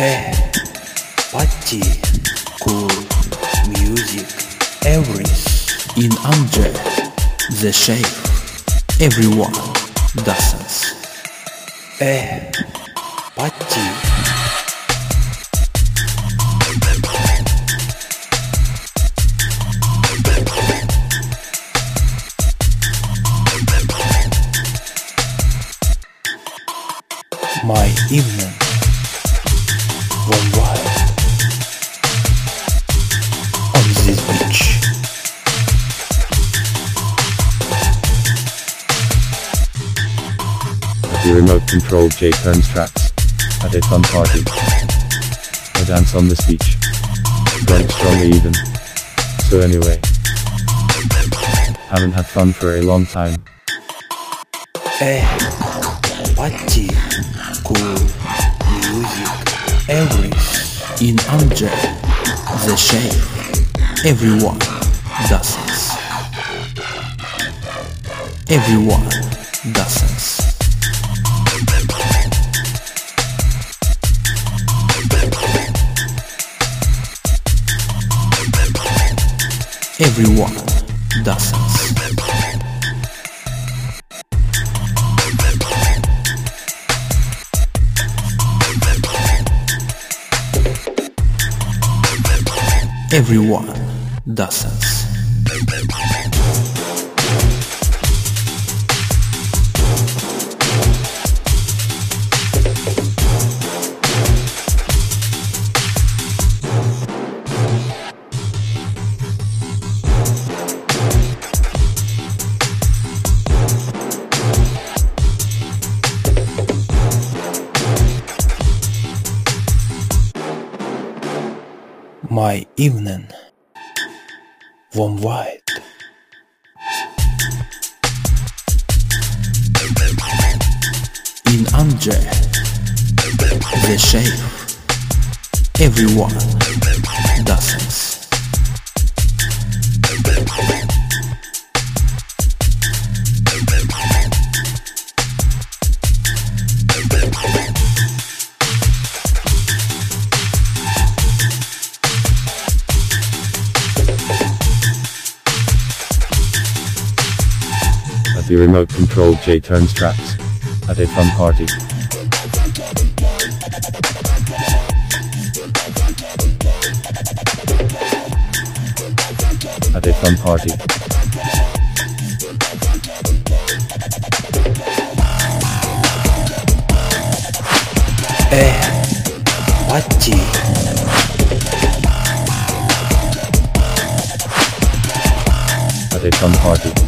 Eh, party, cool, music, everything in Amjad, the shape, everyone dances. Eh, party. My evening The remote controlled J turns tracks at a fun party. I dance on this beach. Drunk strongly even. So anyway. Haven't had fun for a long time. Eh, party, cool, music, everything in Amjad, the shape, everyone dances. Everyone dances. Everyone dances. Everyone dances. My evening warm white. In Amjad, the shape, everyone dances. The remote controlled J turns tracks at a fun party. At a fun party. Eh, party. At a fun party.